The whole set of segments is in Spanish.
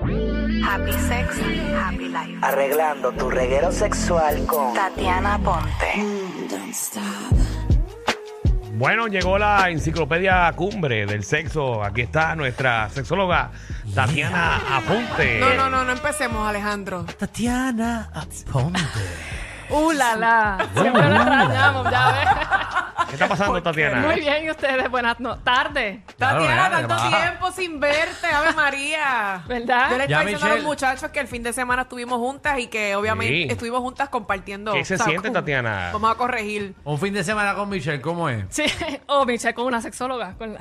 Happy Sex, Happy Life. Arreglando tu reguero sexual con Tatiana Ponte. Bueno, llegó la enciclopedia cumbre del sexo. Aquí está nuestra sexóloga Tatiana Apunte. No, no, no, no empecemos, Alejandro. Tatiana Aponte. ¡Uh, la, la! Siempre nos extrañamos, ya ves. ¿Qué está pasando, Tatiana? Muy bien, y ustedes, buenas no tardes. Claro, Tatiana, nena, ¿qué tanto tiempo sin verte, Ave María. ¿Verdad? Yo le Ya, estaba diciendo a los muchachos que el fin de semana estuvimos juntas y que obviamente Sí. estuvimos juntas compartiendo. ¿Qué se o sea, siente, Tatiana? Vamos a corregir. Un fin de semana con Michelle, ¿cómo es? Sí, o Michelle con una sexóloga. con la-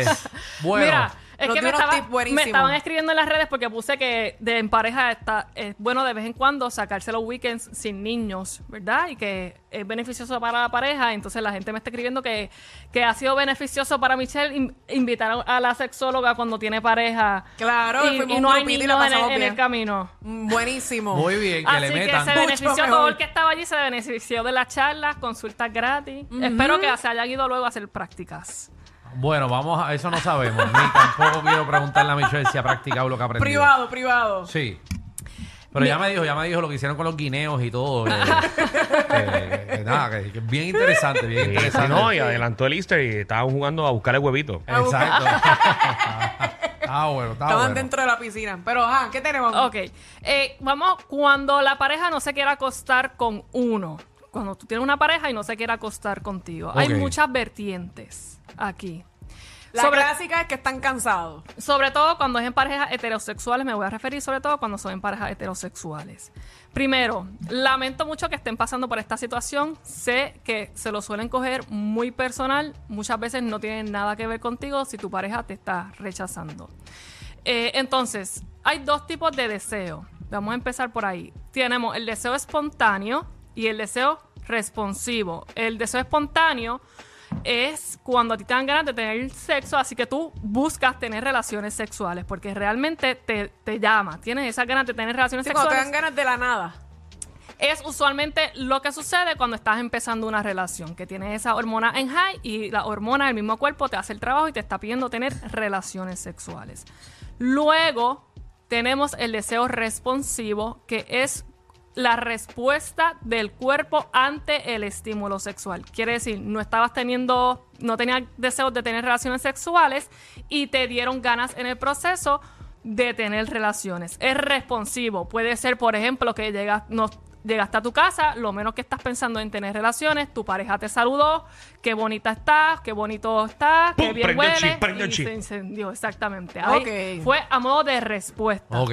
Eh, bueno, Mira, es que me, estaba- me estaban escribiendo en las redes porque puse que de en pareja está, es bueno de vez en cuando sacarse los weekends sin niños, ¿verdad? Y que es beneficioso para la pareja. Entonces la gente me está escribiendo que, que ha sido beneficioso para Michelle in- invitar a- la sexóloga cuando tiene pareja. Claro, y, y un no hay y niños la en, el- en el camino. Mm, Buenísimo. muy bien, que Así le que metan. se Mucho benefició mejor. todo el que estaba allí, se benefició de las charlas, consultas gratis. Espero que se hayan ido luego a hacer prácticas. Bueno, vamos a eso no sabemos. Ni tampoco quiero preguntarle a Michelle si ha practicado lo que ha aprendido. Privado, privado. Sí. Pero ya me dijo, ya me dijo lo que hicieron con los guineos y todo. eh, eh, eh, nada, que, que bien interesante, bien Sí, interesante. no, y adelantó el Easter y estaban jugando a buscar el huevito. Exacto. ah, bueno, está Estaban bueno. dentro de la piscina. Pero, ajá, ¿qué tenemos? Ok, eh, vamos, cuando la pareja no se quiera acostar con uno, cuando tú tienes una pareja y no se quiere acostar contigo, hay muchas vertientes aquí. La sobre, clásica es que están cansados. sobre todo cuando es en parejas heterosexuales, me voy a referir sobre todo cuando son en parejas heterosexuales. Primero, lamento mucho que estén pasando por esta situación. Sé que se lo suelen coger muy personal. Muchas veces no tienen nada que ver contigo si tu pareja te está rechazando. Eh, entonces, hay dos tipos de deseo. Vamos a empezar por ahí. Tenemos el deseo espontáneo y el deseo responsivo. El deseo espontáneo es cuando a ti te dan ganas de tener sexo, así que tú buscas tener relaciones sexuales, porque realmente te, te llama, tienes esas ganas de tener relaciones Sí, cuando te sexuales. dan ganas de la nada. Es usualmente lo que sucede cuando estás empezando una relación, que tienes esa hormona en high y la hormona del mismo cuerpo te hace el trabajo y te está pidiendo tener relaciones sexuales. Luego tenemos el deseo responsivo, que es la respuesta del cuerpo ante el estímulo sexual. Quiere decir, no estabas teniendo, no tenías deseos de tener relaciones sexuales y te dieron ganas en el proceso de tener relaciones. Es responsivo. Puede ser, por ejemplo, que llegas, no, llegaste a tu casa, lo menos que estás pensando en tener relaciones, tu pareja te saludó, qué bonita estás, qué bonito estás, qué ¡Pum! bien huele, chip, prendió el y chip. se incendió, exactamente. Ahí Ok. Fue a modo de respuesta. Ok.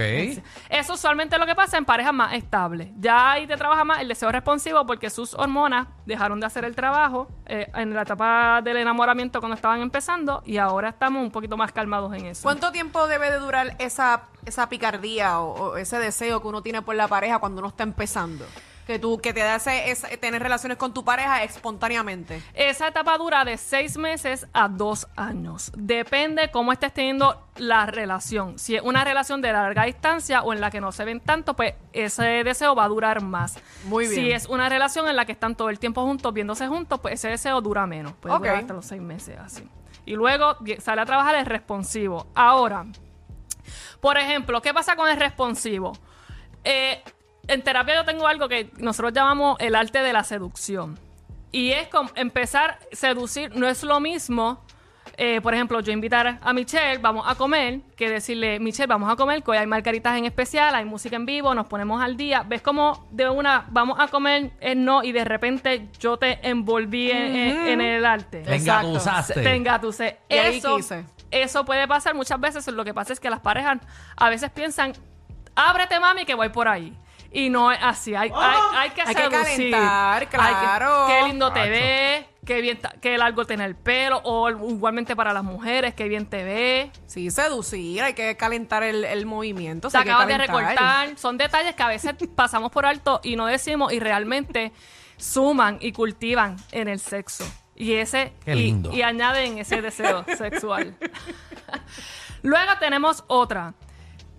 Eso usualmente es lo que pasa en parejas más estables. Ya ahí te trabaja más el deseo responsivo porque sus hormonas dejaron de hacer el trabajo eh, en la etapa del enamoramiento cuando estaban empezando y ahora estamos un poquito más calmados en eso. ¿Cuánto tiempo debe de durar esa, esa picardía o, o ese deseo que uno tiene por la pareja cuando uno está empezando? Que tú, que te da ese, ese- tener relaciones con tu pareja espontáneamente. Esa etapa dura de seis meses a dos años. Depende cómo estés teniendo la relación. Si es una relación de larga distancia o en la que no se ven tanto, pues ese deseo va a durar más. Muy bien. Si es una relación en la que están todo el tiempo juntos, viéndose juntos, pues ese deseo dura menos. Puede durar hasta los seis meses así. Y luego sale a trabajar el responsivo. Ahora, por ejemplo, ¿qué pasa con el responsivo? Eh, en terapia yo tengo algo que nosotros llamamos el arte de la seducción. Y es como empezar a seducir, no es lo mismo. eh, por ejemplo, yo invitar a Michelle, vamos a comer, que decirle, Michelle, vamos a comer, que hoy hay margaritas en especial, hay música en vivo, nos ponemos al día. ¿Ves cómo de una, vamos a comer, es no, y de repente yo te envolví en, en- en el arte? Te Exacto. engatusaste. Te ahí Eso. Eso puede pasar muchas veces. Lo que pasa es que las parejas a veces piensan, ábrete mami que voy por ahí. Y no es así. Hay, hay, hay que Hay que calentar, Hay que- claro. qué lindo te ves. qué bien, ta- qué largo tiene el pelo, o igualmente para las mujeres, qué bien te ve. Sí, seducir, hay que calentar el, el movimiento. Se hay que acaba de calentar. recortar. Son detalles que a veces pasamos por alto y no decimos y realmente suman y cultivan en el sexo. Y ese Qué y- lindo. Y, añaden ese deseo sexual. Luego tenemos otra.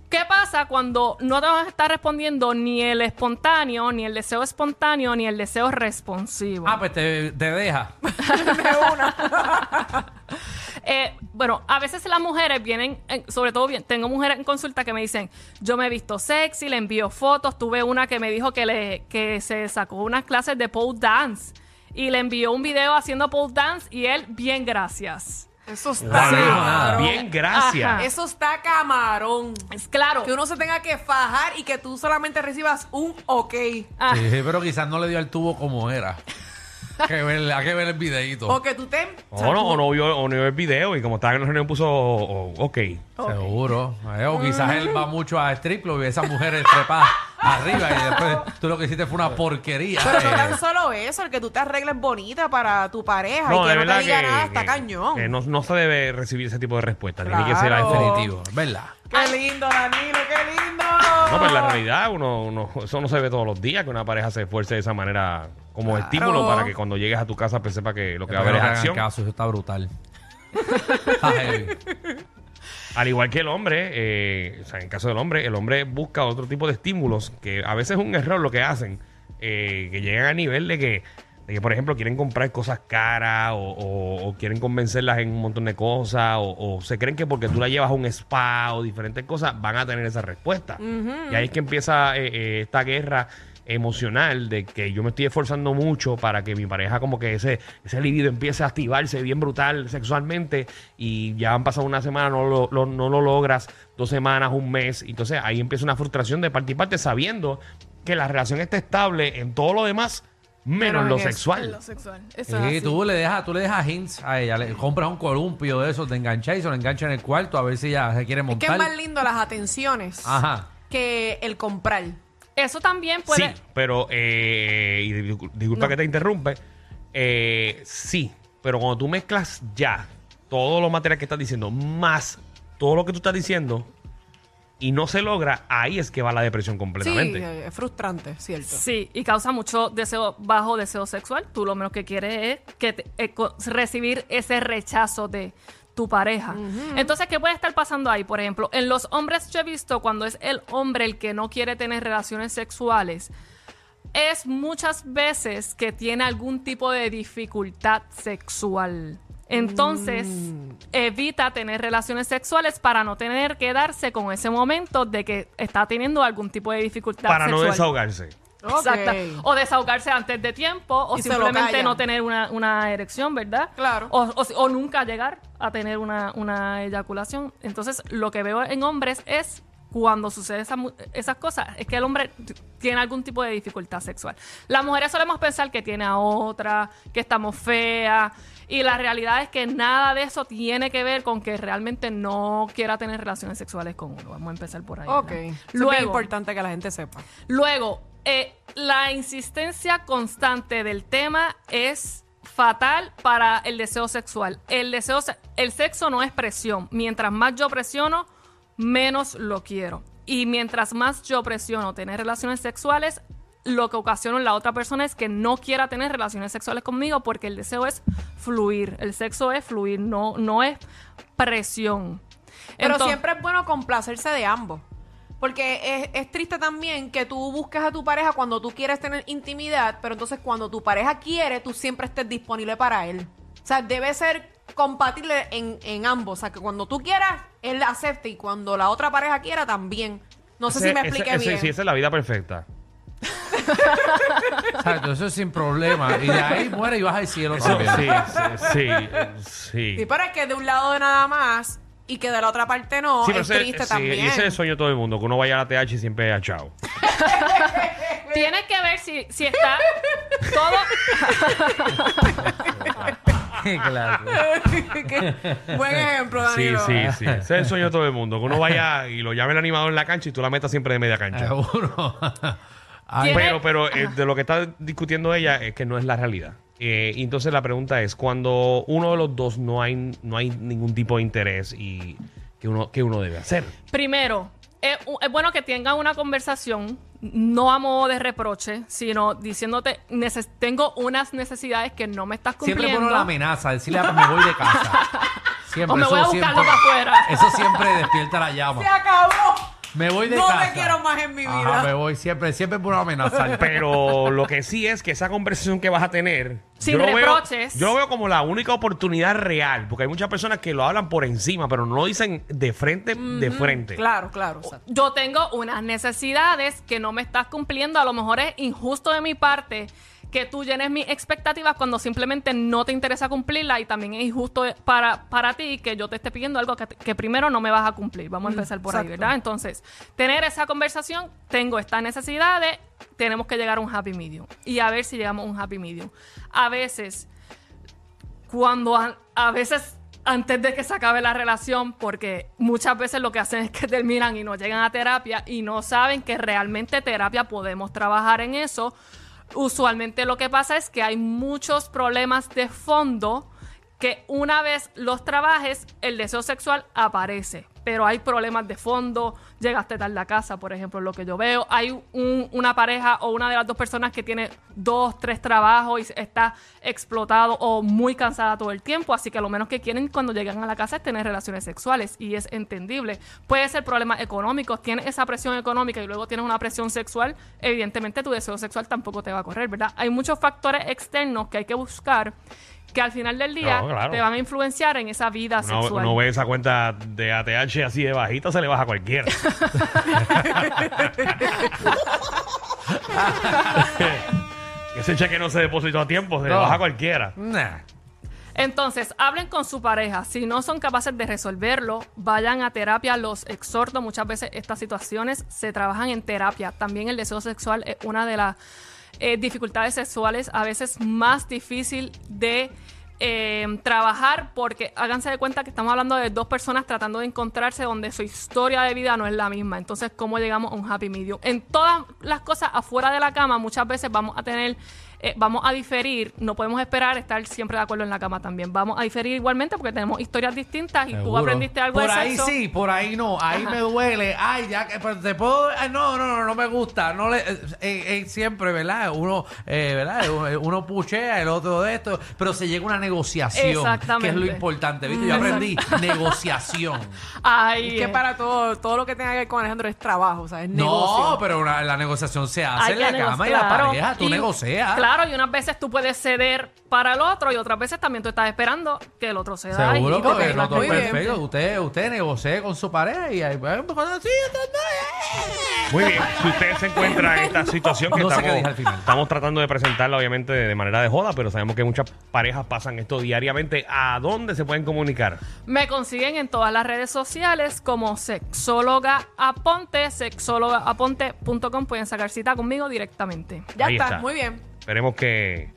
¿Qué pasa cuando no te vas a estar respondiendo ni el espontáneo, ni el deseo espontáneo, ni el deseo responsivo? Ah, pues te, te deja. Eh, bueno, a veces las mujeres vienen, eh, sobre todo bien, tengo mujeres en consulta que me dicen, yo me he visto sexy, le envío fotos, tuve una que me dijo que, le, que se sacó unas clases de pole dance y le envió un video haciendo pole dance y él, bien gracias. Eso está camarón. Bien, gracias. Ajá. Eso está camarón. Es claro. Que uno se tenga que fajar y que tú solamente recibas un ok. Ah, Sí, sí, pero quizás no le dio al tubo como era. Hay que ver, hay que ver el videito. O que tú te... O no, o no vio, o no vio el video y como estaba en la reunión puso oh, ok. Seguro. Eh, O quizás él va mucho a strip club y esas mujeres trepadas arriba y después tú lo que hiciste fue una porquería. Pero no Eh, tan solo eso, el que tú te arregles bonita para tu pareja No, y de que no verdad te diga que, nada, está que- cañón. que no, no se debe recibir ese tipo de respuesta. Tiene que ser Claro. definitivo, ¿verdad? Qué lindo, Danilo, qué lindo. No, pero en la realidad uno, uno- eso no se ve todos los días que una pareja se esfuerce de esa manera como Claro. estímulo para que cuando llegues a tu casa pues sepa que lo que va a haber es hagan acción. caso, eso está brutal. Está heavy. Al igual que el hombre, eh, o sea, en el caso del hombre, el hombre busca otro tipo de estímulos que a veces es un error lo que hacen, eh, que llegan a nivel de que, de que, por ejemplo, quieren comprar cosas caras o, o- o quieren convencerlas en un montón de cosas o, o se creen que porque tú la llevas a un spa o diferentes cosas van a tener esa respuesta. Y ahí es que empieza eh, esta guerra emocional de que yo me estoy esforzando mucho para que mi pareja como que ese, ese libido empiece a activarse bien brutal sexualmente y ya han pasado una semana, no lo, lo- no lo logras, dos semanas, un mes, entonces ahí empieza una frustración de parte y parte sabiendo que la relación está estable en todo lo demás, menos Menos en lo sexual. lo sexual. Eso Sí, tú le dejas, tú le dejas hints a ella, le compras un columpio de esos de enganchar y se lo engancha en el cuarto a ver si ella se quiere Es que montar. es más lindo las atenciones Ajá. que el comprar. Eso también puede... Sí, pero, eh, y discul- disculpa que te interrumpe, eh, sí, pero cuando tú mezclas ya todo lo material que estás diciendo, más todo lo que tú estás diciendo, y no se logra, ahí es que va la depresión Sí, completamente. eh, es frustrante, cierto. Sí, y causa mucho deseo, bajo deseo sexual. Tú lo menos que quieres es que te- eh, recibir ese rechazo de tu pareja. Entonces, ¿qué puede estar pasando ahí? Por ejemplo, en los hombres yo he visto cuando es el hombre el que no quiere tener relaciones sexuales, es muchas veces que tiene algún tipo de dificultad sexual. Entonces, evita tener relaciones sexuales para no tener que darse con ese momento de que está teniendo algún tipo de dificultad Para no sexual. desahogarse. Exacto. O desahogarse antes de tiempo, o Y simplemente no tener una, una erección, ¿verdad? Claro. O, o- o nunca llegar a tener una, una eyaculación. Entonces, lo que veo en hombres es cuando sucede esa mu- esas cosas, es que el hombre tiene algún tipo de dificultad sexual. Las mujeres solemos pensar que tiene a otra, que estamos feas, y la realidad es que nada de eso tiene que ver con que realmente no quiera tener relaciones sexuales con uno. Vamos a empezar por ahí. Ok. ¿verdad? Eso es Luego, importante que la gente sepa. Luego, eh, la insistencia constante del tema es fatal para el deseo sexual. El deseo, se- el sexo no es presión. Mientras más yo presiono, menos lo quiero. Y mientras más yo presiono tener relaciones sexuales, lo que ocasiona en la otra persona es que no quiera tener relaciones sexuales conmigo porque el deseo es fluir. El sexo es fluir, no, no es presión. Pero Entonces- siempre es bueno complacerse de ambos. Porque es, es triste también que tú busques a tu pareja cuando tú quieres tener intimidad, pero entonces cuando tu pareja quiere, tú siempre estés disponible para él. O sea, debe ser compatible en, en ambos. O sea, que cuando tú quieras, él acepte y cuando la otra pareja quiera, también. No sé Ese- si me ese- expliqué ese- bien. Sí, esa es la vida perfecta. Exacto, eso es sin problema. Y de ahí muere y vas al cielo Eso, sí, sí, sí, sí. Sí, pero es que de un lado de nada más y que de la otra parte no, Sí, es ese- triste sí, también. y ese es el sueño de todo el mundo, que uno vaya a la TH y siempre a chao. Tienes que ver si, si está todo. claro. Buen ejemplo, Sí, Danilo. sí, sí. Ese es el sueño de todo el mundo, que uno vaya y lo llame el animador en la cancha y tú la metas siempre de media cancha. Seguro. Pero, pero eh, de lo que está discutiendo ella es que no es la realidad. Eh, entonces la pregunta es, cuando uno de los dos no hay, no hay ningún tipo de interés y que uno, que uno debe hacer. Primero, es, es bueno que tengan una conversación, no a modo de reproche, sino diciéndote, "Neces- tengo unas necesidades que no me estás Siempre cumpliendo. pone la amenaza, decirle, "Ah, me voy de casa. Siempre, O me voy a eso buscarlo siempre- para afuera. Eso siempre despierta la llama. Se acabó. Me voy de No casa. quiero más en mi Ajá, vida. me voy siempre, siempre por amenazar. Pero lo que sí es que esa conversación que vas a tener. Sin yo lo veo- reproches. yo lo veo como la única oportunidad real. Porque hay muchas personas que lo hablan por encima, pero no lo dicen de frente, de frente. Claro, claro. Yo tengo unas necesidades que no me estás cumpliendo. A lo mejor es injusto de mi parte que tú llenes mis expectativas cuando simplemente no te interesa cumplirla y también es injusto para, para ti que yo te esté pidiendo algo que, que primero no me vas a cumplir. Vamos a empezar por ahí. ¿verdad? Entonces, tener esa conversación, tengo estas necesidades, tenemos que llegar a un happy medium y a ver si llegamos a un happy medium. A veces cuando a, a veces antes de que se acabe la relación, porque muchas veces lo que hacen es que terminan y no llegan a terapia y no saben que realmente terapia podemos trabajar en eso. Usualmente lo que pasa es que hay muchos problemas de fondo que una vez los trabajes, el deseo sexual aparece. Pero hay problemas de fondo, llegaste tarde a casa, por ejemplo, lo que yo veo. Hay un- una pareja o una de las dos personas que tiene dos, tres trabajos y está explotado o muy cansada todo el tiempo. Así que lo menos que quieren cuando llegan a la casa es tener relaciones sexuales y es entendible. Puede ser problemas económicos, tienes esa presión económica y luego tienes una presión sexual, evidentemente tu deseo sexual tampoco te va a correr, ¿verdad? Hay muchos factores externos que hay que buscar que al final del día No, claro. te van a influenciar en esa vida Uno, sexual. uno ve esa cuenta de ATH así de bajita, se le baja a cualquiera. Ese cheque no se depositó a tiempo, se le baja a cualquiera. Nah. Entonces, hablen con su pareja. Si no son capaces de resolverlo, vayan a terapia. Los exhorto. Muchas veces estas situaciones se trabajan en terapia. También el deseo sexual es una de las eh, dificultades sexuales a veces más difícil de eh, trabajar porque háganse de cuenta que estamos hablando de dos personas tratando de encontrarse donde su historia de vida no es la misma. Entonces, ¿cómo llegamos a un happy medium? En todas las cosas afuera de la cama muchas veces vamos a tener eh, vamos a diferir, no podemos esperar estar siempre de acuerdo en la cama también. Vamos a diferir igualmente porque tenemos historias distintas y tú Seguro. aprendiste algo Por de ahí sexo. sí, por ahí no. Ahí Ajá. me duele. Ay, ya que pero te puedo. ay, no, no, no, no me gusta. No le, eh, eh, siempre, ¿verdad? Uno, eh, ¿verdad? Uno- puchea, el otro de esto. Pero se llega a una negociación. Exactamente. Que es lo importante, ¿viste? Yo aprendí negociación. Ay, Es que eh, para todo, todo lo que tenga que ver con Alejandro es trabajo, o sea, es negocio. No, pero una- la negociación se hace hay en la cama y la pareja. Tú y- negocias. Claro, y unas veces tú puedes ceder para el otro y otras veces también tú estás esperando que el otro ceda. Seguro y- que y- ok, no todo muy bien. perfecto. Usted, usted negocie con su pareja y ahí pues, cuando sí, Muy bien, si usted se encuentra en esta situación que No sé qué estamos, dije al final. estamos tratando de presentarla obviamente de, de manera de joda, pero sabemos que muchas parejas pasan esto diariamente. ¿A dónde se pueden comunicar? Me consiguen en todas las redes sociales como sexóloga aponte, sexólogaaponte.com. Pueden sacar cita conmigo directamente. Ya Ahí está, está. muy bien. Esperemos que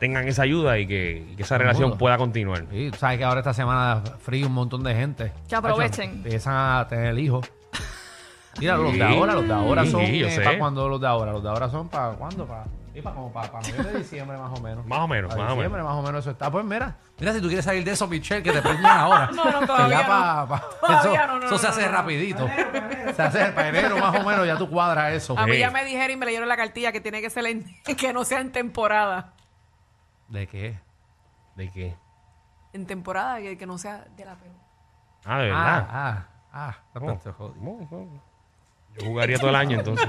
tengan esa ayuda y que, y que esa relación pueda continuar. Sí, tú sabes que ahora esta semana frío un montón de gente. Que aprovechen. Empiezan a tener hijos. Mira, los de ahora, los de ahora Sí, son sé. para cuando los de ahora, los de ahora son para cuándo, para para como para, noviembre de diciembre más o menos. Más o menos, Para más o diciembre menos. más o menos eso está. Pues mira, mira si tú quieres salir de eso, Michelle, que te preñen ahora. No, no, Que todavía ya pa- pa- Todavía eso, no, no, eso se no, hace no, no. rapidito. Se hace para enero más o menos, ya tú cuadras eso. A mí Sí. ya me dijeron y me leyeron la cartilla que tiene que ser en- que no sea en temporada. ¿De qué? ¿De qué? En temporada, que, que no sea de la peor. Ah, de verdad. Ah, ah, ah. No. No, no. Yo jugaría todo el año entonces.